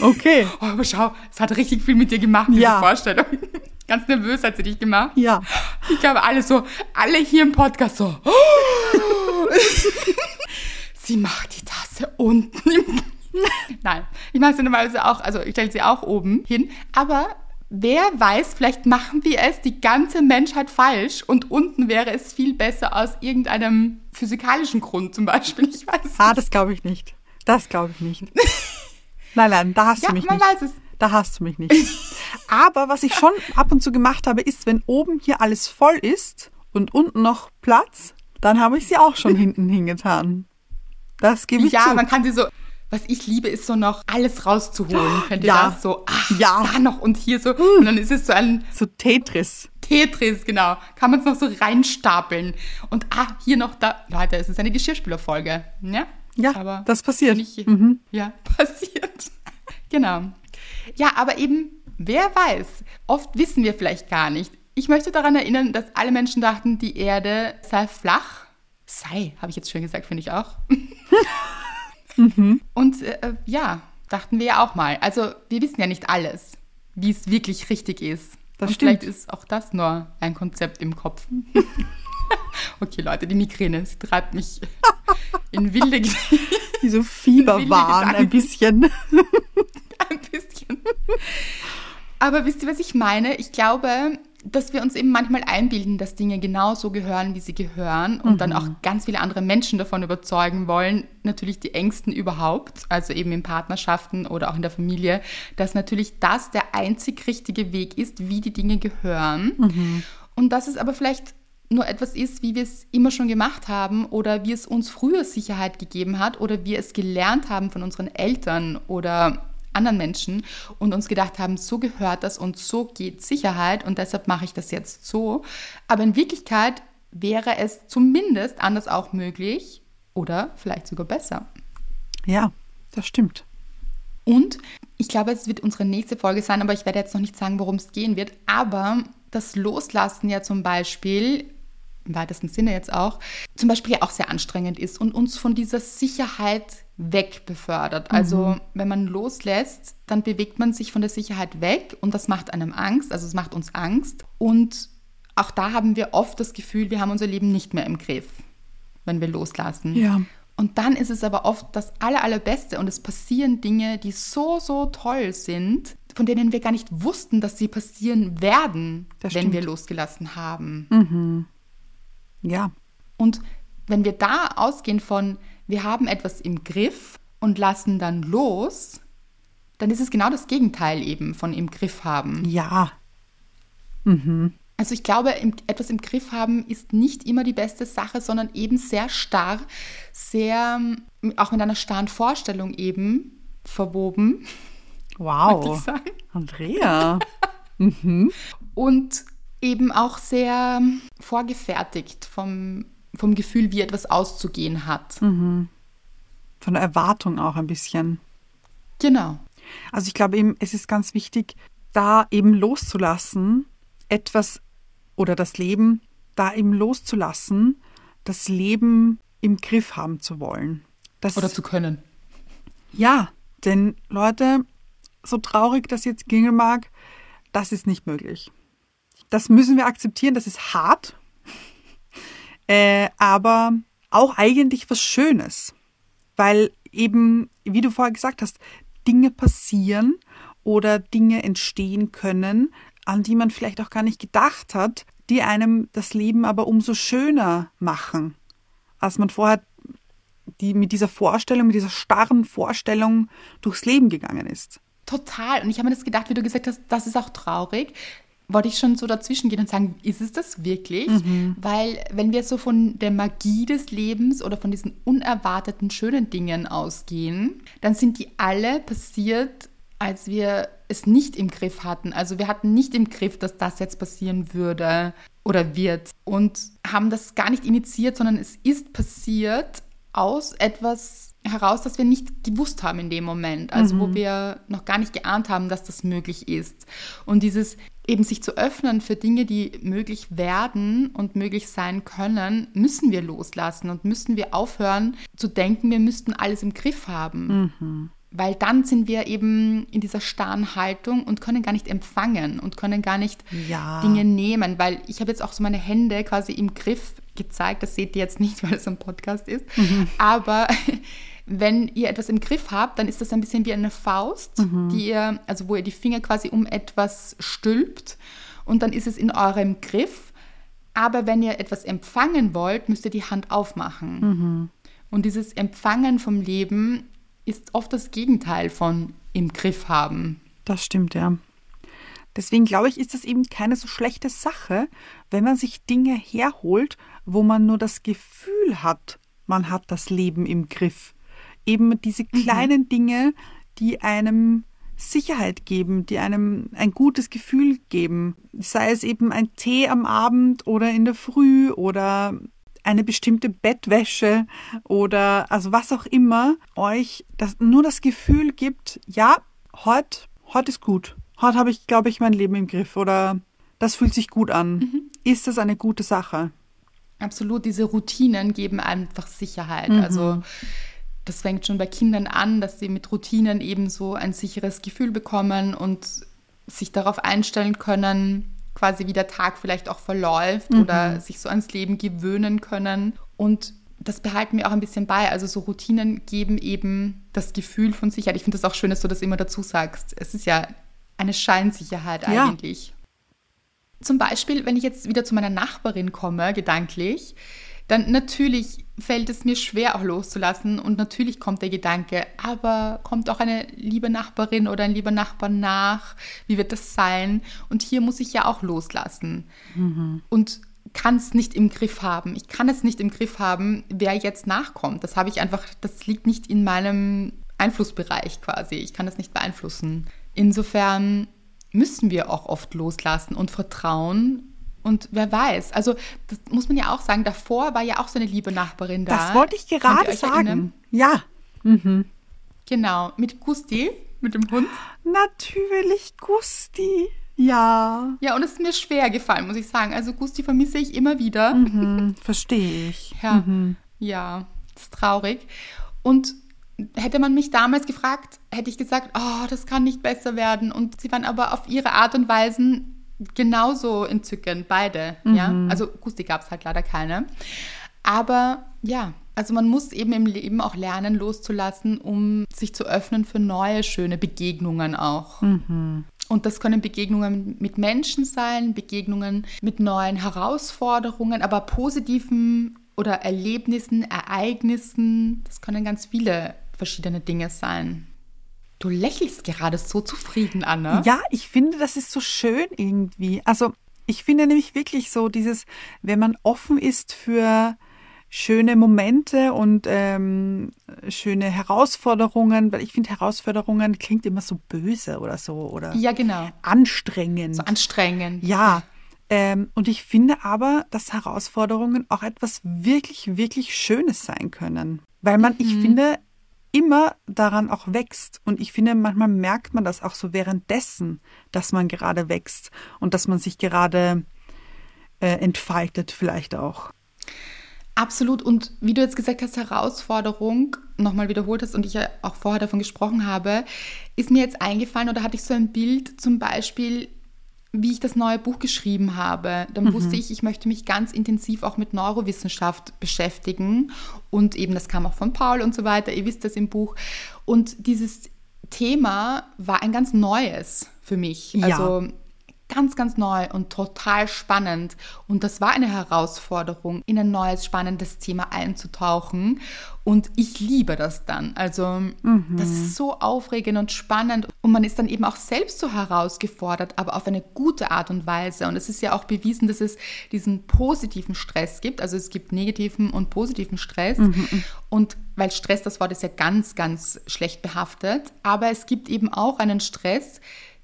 Okay, Oh, aber schau, es hat richtig viel mit dir gemacht, diese Ja. Vorstellung. Ganz nervös hat sie dich gemacht. ja. Ich glaube, alle so, alle hier im Podcast so. sie macht die Tasse unten im. Nein, ich mache sie normalerweise auch, also ich stelle sie auch oben hin. Aber wer weiß, vielleicht machen wir es die ganze Menschheit falsch und unten wäre es viel besser aus irgendeinem physikalischen Grund zum Beispiel. Ich weiß Ah, das glaube ich nicht. Das glaube ich nicht. Nein, nein, da hast Ja, du mich man nicht. weiß es. Da hast du mich nicht. Aber was ich schon ab und zu gemacht habe, ist, wenn oben hier alles voll ist und unten noch Platz, dann habe ich sie auch schon hinten hingetan. Das gebe ich Ja, zu. man kann sie so. Was ich liebe, ist so noch alles rauszuholen. Kennt ihr Ja. das? So, ach, Ja. da noch und hier so. Und dann ist es so ein so Tetris. Tetris, genau. Kann man es noch so reinstapeln. Und ah, hier noch da. Leute, es ist eine Geschirrspülerfolge. Ja? Ja, Aber das passiert. Nicht, Mhm. Ja, passiert. genau. Ja, aber eben, wer weiß. Oft wissen wir vielleicht gar nicht. Ich möchte daran erinnern, dass alle Menschen dachten, die Erde sei flach. Sei, habe ich jetzt schön gesagt, finde ich auch. Und äh, ja, dachten wir ja auch mal. Also wir wissen ja nicht alles, wie es wirklich richtig ist. Das Und stimmt. vielleicht ist auch das nur ein Konzept im Kopf. okay, Leute, die Migräne, sie treibt mich in wilde Wie so Fieberwahn ein bisschen. ein bisschen. Aber wisst ihr, was ich meine? Ich glaube, dass wir uns eben manchmal einbilden, dass Dinge genau so gehören, wie sie gehören und dann auch ganz viele andere Menschen davon überzeugen wollen, natürlich die Ängsten überhaupt, also eben in Partnerschaften oder auch in der Familie, dass natürlich das der einzig richtige Weg ist, wie die Dinge gehören. Und dass es aber vielleicht nur etwas ist, wie wir es immer schon gemacht haben oder wie es uns früher Sicherheit gegeben hat oder wir es gelernt haben von unseren Eltern oder anderen Menschen und uns gedacht haben, so gehört das und so geht Sicherheit und deshalb mache ich das jetzt so. Aber in Wirklichkeit wäre es zumindest anders auch möglich oder vielleicht sogar besser. Ja, das stimmt. Und ich glaube, es wird unsere nächste Folge sein, aber ich werde jetzt noch nicht sagen, worum es gehen wird. Aber das Loslassen ja zum Beispiel, im weitesten Sinne jetzt auch, zum Beispiel ja auch sehr anstrengend ist und uns von dieser Sicherheit weg befördert. Also wenn man loslässt, dann bewegt man sich von der Sicherheit weg und das macht einem Angst, also es macht uns Angst. Und auch da haben wir oft das Gefühl, wir haben unser Leben nicht mehr im Griff, wenn wir loslassen. Ja. Und dann ist es aber oft das aller, allerbeste und es passieren Dinge, die so, so toll sind, von denen wir gar nicht wussten, dass sie passieren werden, Das wenn stimmt. wir losgelassen haben. Ja. Und wenn wir da ausgehen von, wir haben etwas im Griff und lassen dann los, dann ist es genau das Gegenteil eben von im Griff haben. Ja. Also ich glaube, etwas im Griff haben ist nicht immer die beste Sache, sondern eben sehr starr, sehr auch mit einer starren Vorstellung eben verwoben. Wow. Andrea. mhm. Und eben auch sehr vorgefertigt vom, vom Gefühl, wie etwas auszugehen hat. Mhm. Von der Erwartung auch ein bisschen. Genau. Also ich glaube eben, es ist ganz wichtig, da eben loszulassen, etwas oder das Leben da eben loszulassen, das Leben im Griff haben zu wollen. Das, oder zu können. Ja, denn Leute, so traurig das jetzt gingen mag, das ist nicht möglich. Das müssen wir akzeptieren, das ist hart, äh, aber auch eigentlich was Schönes, weil eben, wie du vorher gesagt hast, Dinge passieren oder Dinge entstehen können, an die man vielleicht auch gar nicht gedacht hat, die einem das Leben aber umso schöner machen, als man vorher die mit dieser Vorstellung, mit dieser starren Vorstellung durchs Leben gegangen ist. Total. Und ich habe mir das gedacht, wie du gesagt hast, das ist auch traurig. Wollte ich schon so dazwischen gehen und sagen, ist es das wirklich? Mhm. Weil wenn wir so von der Magie des Lebens oder von diesen unerwarteten schönen Dingen ausgehen, dann sind die alle passiert, als wir es nicht im Griff hatten. Also wir hatten nicht im Griff, dass das jetzt passieren würde oder wird und haben das gar nicht initiiert, sondern es ist passiert aus etwas heraus, das wir nicht gewusst haben in dem Moment, also mhm. wo wir noch gar nicht geahnt haben, dass das möglich ist. Und dieses eben sich zu öffnen für Dinge, die möglich werden und möglich sein können, müssen wir loslassen und müssen wir aufhören zu denken, wir müssten alles im Griff haben. Mhm weil dann sind wir eben in dieser starren Haltung und können gar nicht empfangen und können gar nicht ja. Dinge nehmen, weil ich habe jetzt auch so meine Hände quasi im Griff gezeigt, das seht ihr jetzt nicht, weil es ein Podcast ist, mhm. aber wenn ihr etwas im Griff habt, dann ist das ein bisschen wie eine Faust, mhm. die ihr, also wo ihr die Finger quasi um etwas stülpt und dann ist es in eurem Griff. Aber wenn ihr etwas empfangen wollt, müsst ihr die Hand aufmachen. Mhm. Und dieses Empfangen vom Leben ist oft das Gegenteil von im Griff haben. Das stimmt, ja. Deswegen glaube ich, ist das eben keine so schlechte Sache, wenn man sich Dinge herholt, wo man nur das Gefühl hat, man hat das Leben im Griff. Eben diese mhm. kleinen mhm. Dinge, die einem Sicherheit geben, die einem ein gutes Gefühl geben. Sei es eben ein Tee am Abend oder in der Früh oder eine bestimmte Bettwäsche oder also was auch immer euch das, nur das Gefühl gibt, ja, heute, heute ist gut. Heute habe ich, glaube ich, mein Leben im Griff oder das fühlt sich gut an. Mhm. Ist das eine gute Sache? Absolut, diese Routinen geben einfach Sicherheit. Mhm. Also das fängt schon bei Kindern an, dass sie mit Routinen eben so ein sicheres Gefühl bekommen und sich darauf einstellen können, quasi wie der Tag vielleicht auch verläuft mhm. oder sich so ans Leben gewöhnen können. Und das behalten wir auch ein bisschen bei. Also so Routinen geben eben das Gefühl von Sicherheit. Ich finde das auch schön, dass du das immer dazu sagst. Es ist ja eine Scheinsicherheit ja. eigentlich. Zum Beispiel, wenn ich jetzt wieder zu meiner Nachbarin komme, gedanklich, dann natürlich fällt es mir schwer auch loszulassen und natürlich kommt der Gedanke, aber kommt auch eine liebe Nachbarin oder ein lieber Nachbar nach, wie wird das sein? Und hier muss ich ja auch loslassen mhm. und kann es nicht im Griff haben. Ich kann es nicht im Griff haben, wer jetzt nachkommt. Das habe ich einfach, das liegt nicht in meinem Einflussbereich quasi. Ich kann das nicht beeinflussen. Insofern müssen wir auch oft loslassen und vertrauen und wer weiß, also das muss man ja auch sagen, davor war ja auch so eine liebe Nachbarin da. Das wollte ich gerade sagen. Erinnern? Ja. Mhm. Genau, mit Gusti, mit dem Hund. Natürlich Gusti. Ja. Ja, und es ist mir schwer gefallen, muss ich sagen. Also Gusti vermisse ich immer wieder. Mhm, Verstehe ich. Ja, mhm. ja, ist traurig. Und hätte man mich damals gefragt, hätte ich gesagt, oh, das kann nicht besser werden. Und sie waren aber auf ihre Art und Weise genauso entzückend, beide. Mhm. Ja? Also Gusti gab es halt leider keine. Aber ja, also man muss eben im Leben auch lernen, loszulassen, um sich zu öffnen für neue, schöne Begegnungen auch. Mhm. Und das können Begegnungen mit Menschen sein, Begegnungen mit neuen Herausforderungen, aber positiven oder Erlebnissen, Ereignissen. Das können ganz viele verschiedene Dinge sein. Du lächelst gerade so zufrieden, Anna. Ja, ich finde, das ist so schön irgendwie. Also, Ich finde nämlich wirklich so dieses, wenn man offen ist für schöne Momente und ähm, schöne Herausforderungen, weil ich finde Herausforderungen klingt immer so böse oder so oder Ja, genau. anstrengend. So anstrengend. Ja, ähm, und ich finde aber, dass Herausforderungen auch etwas wirklich, wirklich Schönes sein können. Weil man, ich finde, immer daran auch wächst. Und ich finde, manchmal merkt man das auch so währenddessen, dass man gerade wächst und dass man sich gerade äh, entfaltet vielleicht auch. Absolut. Und wie du jetzt gesagt hast, Herausforderung, nochmal wiederholt hast und ich ja auch vorher davon gesprochen habe, ist mir jetzt eingefallen oder hatte ich so ein Bild zum Beispiel, wie ich das neue Buch geschrieben habe. Dann wusste ich, ich möchte mich ganz intensiv auch mit Neurowissenschaft beschäftigen. Und eben, das kam auch von Paul und so weiter. Ihr wisst das im Buch. Und dieses Thema war ein ganz neues für mich. Ja. Also ganz, ganz neu und total spannend. Und das war eine Herausforderung, in ein neues, spannendes Thema einzutauchen. Und ich liebe das dann. Also das ist so aufregend und spannend. Und man ist dann eben auch selbst so herausgefordert, aber auf eine gute Art und Weise. Und es ist ja auch bewiesen, dass es diesen positiven Stress gibt. Also es gibt negativen und positiven Stress. Und weil Stress, das Wort ist ja ganz, ganz schlecht behaftet. Aber es gibt eben auch einen Stress,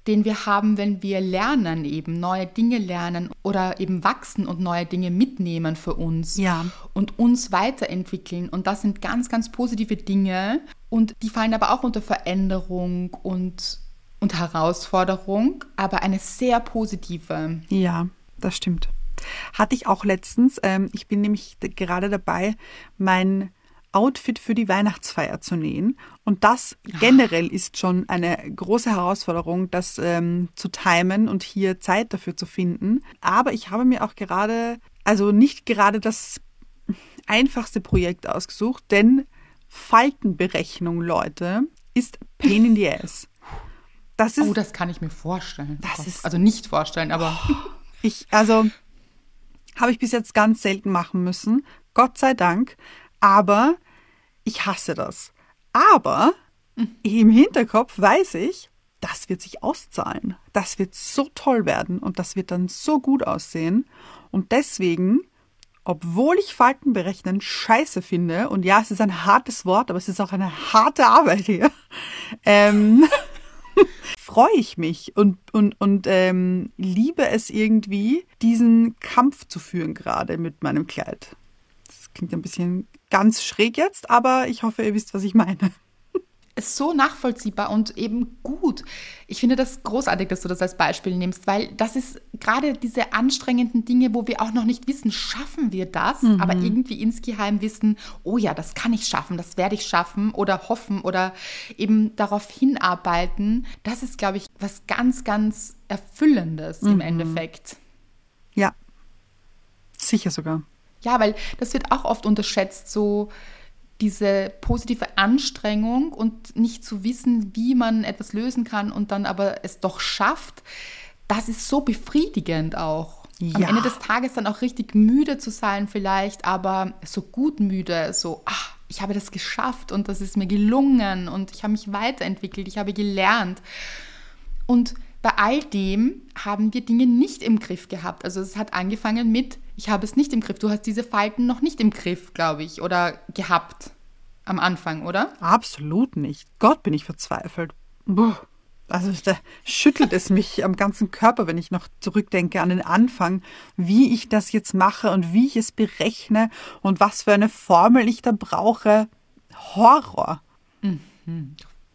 den wir haben, wenn wir lernen, eben neue Dinge lernen oder eben wachsen und neue Dinge mitnehmen für uns Ja. und uns weiterentwickeln. Und das sind ganz, ganz positive Dinge und die fallen aber auch unter Veränderung und, und Herausforderung, aber eine sehr positive. Ja, das stimmt. Hatte ich auch letztens. Ähm, ich bin nämlich gerade dabei, mein Outfit für die Weihnachtsfeier zu nähen. Und das generell ist schon eine große Herausforderung, das ähm, zu timen und hier Zeit dafür zu finden. Aber ich habe mir auch gerade, also nicht gerade das einfachste Projekt ausgesucht, denn Faltenberechnung, Leute, ist pain in the ass. Das ist Oh, das kann ich mir vorstellen. Das Oh ist- also nicht vorstellen, aber Ich, also, habe ich bis jetzt ganz selten machen müssen. Gott sei Dank. Aber ich hasse das. Aber im Hinterkopf weiß ich, das wird sich auszahlen. Das wird so toll werden und das wird dann so gut aussehen. Und deswegen, obwohl ich Falten berechnen scheiße finde, und ja, es ist ein hartes Wort, aber es ist auch eine harte Arbeit hier, ähm, freue ich mich und, und, und ähm, liebe es irgendwie, diesen Kampf zu führen gerade mit meinem Kleid. Das klingt ein bisschen ganz schräg jetzt, aber ich hoffe, ihr wisst, was ich meine. ist so nachvollziehbar und eben gut. Ich finde das großartig, dass du das als Beispiel nimmst, weil das ist gerade diese anstrengenden Dinge, wo wir auch noch nicht wissen, schaffen wir das, aber irgendwie insgeheim wissen, oh ja, das kann ich schaffen, das werde ich schaffen oder hoffen oder eben darauf hinarbeiten. Das ist, glaube ich, was ganz, ganz Erfüllendes im Endeffekt. Ja, sicher sogar. Ja, weil das wird auch oft unterschätzt, so diese positive Anstrengung und nicht zu wissen, wie man etwas lösen kann und dann aber es doch schafft, das ist so befriedigend auch. Am Ja. Ende des Tages dann auch richtig müde zu sein vielleicht, aber so gut müde, so, ach, ich habe das geschafft und das ist mir gelungen und ich habe mich weiterentwickelt, ich habe gelernt. Und bei all dem haben wir Dinge nicht im Griff gehabt. Also es hat angefangen mit, ich habe es nicht im Griff. Du hast diese Falten noch nicht im Griff, glaube ich, oder gehabt am Anfang, oder? Absolut nicht. Gott, bin ich verzweifelt. Puh. Also da schüttelt es mich am ganzen Körper, wenn ich noch zurückdenke an den Anfang, wie ich das jetzt mache und wie ich es berechne und was für eine Formel ich da brauche. Horror.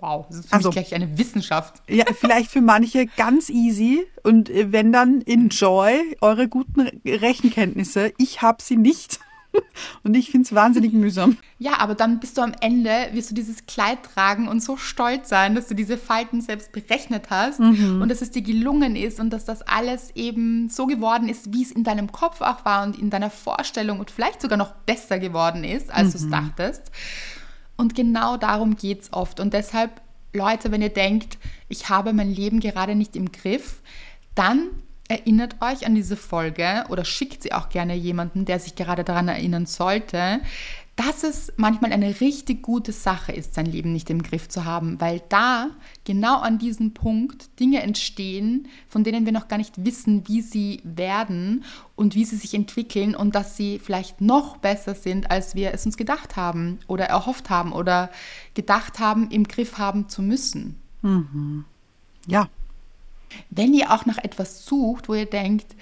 Wow, das ist für Also- mich gleich eine Wissenschaft. Ja, vielleicht für manche ganz easy und äh, wenn dann enjoy eure guten Re- Rechenkenntnisse. Ich habe sie nicht und ich finde es wahnsinnig mühsam. Ja, aber dann bist du am Ende, wirst du dieses Kleid tragen und so stolz sein, dass du diese Falten selbst berechnet hast und dass es dir gelungen ist und dass das alles eben so geworden ist, wie es in deinem Kopf auch war und in deiner Vorstellung und vielleicht sogar noch besser geworden ist, als du es dachtest. Und genau darum geht es oft. Und deshalb, Leute, wenn ihr denkt, ich habe mein Leben gerade nicht im Griff, dann erinnert euch an diese Folge oder schickt sie auch gerne jemanden, der sich gerade daran erinnern sollte. Dass es manchmal eine richtig gute Sache ist, sein Leben nicht im Griff zu haben, weil da genau an diesem Punkt Dinge entstehen, von denen wir noch gar nicht wissen, wie sie werden und wie sie sich entwickeln und dass sie vielleicht noch besser sind, als wir es uns gedacht haben oder erhofft haben oder gedacht haben, im Griff haben zu müssen. Mhm. Ja. Wenn ihr auch nach etwas sucht, wo ihr denkt,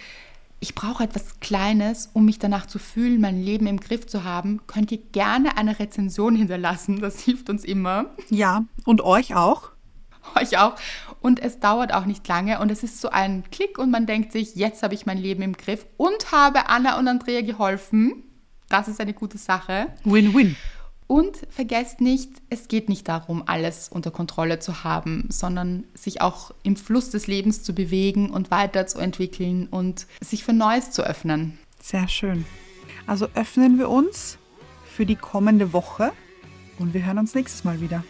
ich brauche etwas Kleines, um mich danach zu fühlen, mein Leben im Griff zu haben, könnt ihr gerne eine Rezension hinterlassen. Das hilft uns immer. Ja, und euch auch. Euch auch. Und es dauert auch nicht lange und es ist so ein Klick und man denkt sich, jetzt habe ich mein Leben im Griff und habe Anna und Andrea geholfen. Das ist eine gute Sache. Win-win. Und vergesst nicht, es geht nicht darum, alles unter Kontrolle zu haben, sondern sich auch im Fluss des Lebens zu bewegen und weiterzuentwickeln und sich für Neues zu öffnen. Sehr schön. Also öffnen wir uns für die kommende Woche und wir hören uns nächstes Mal wieder.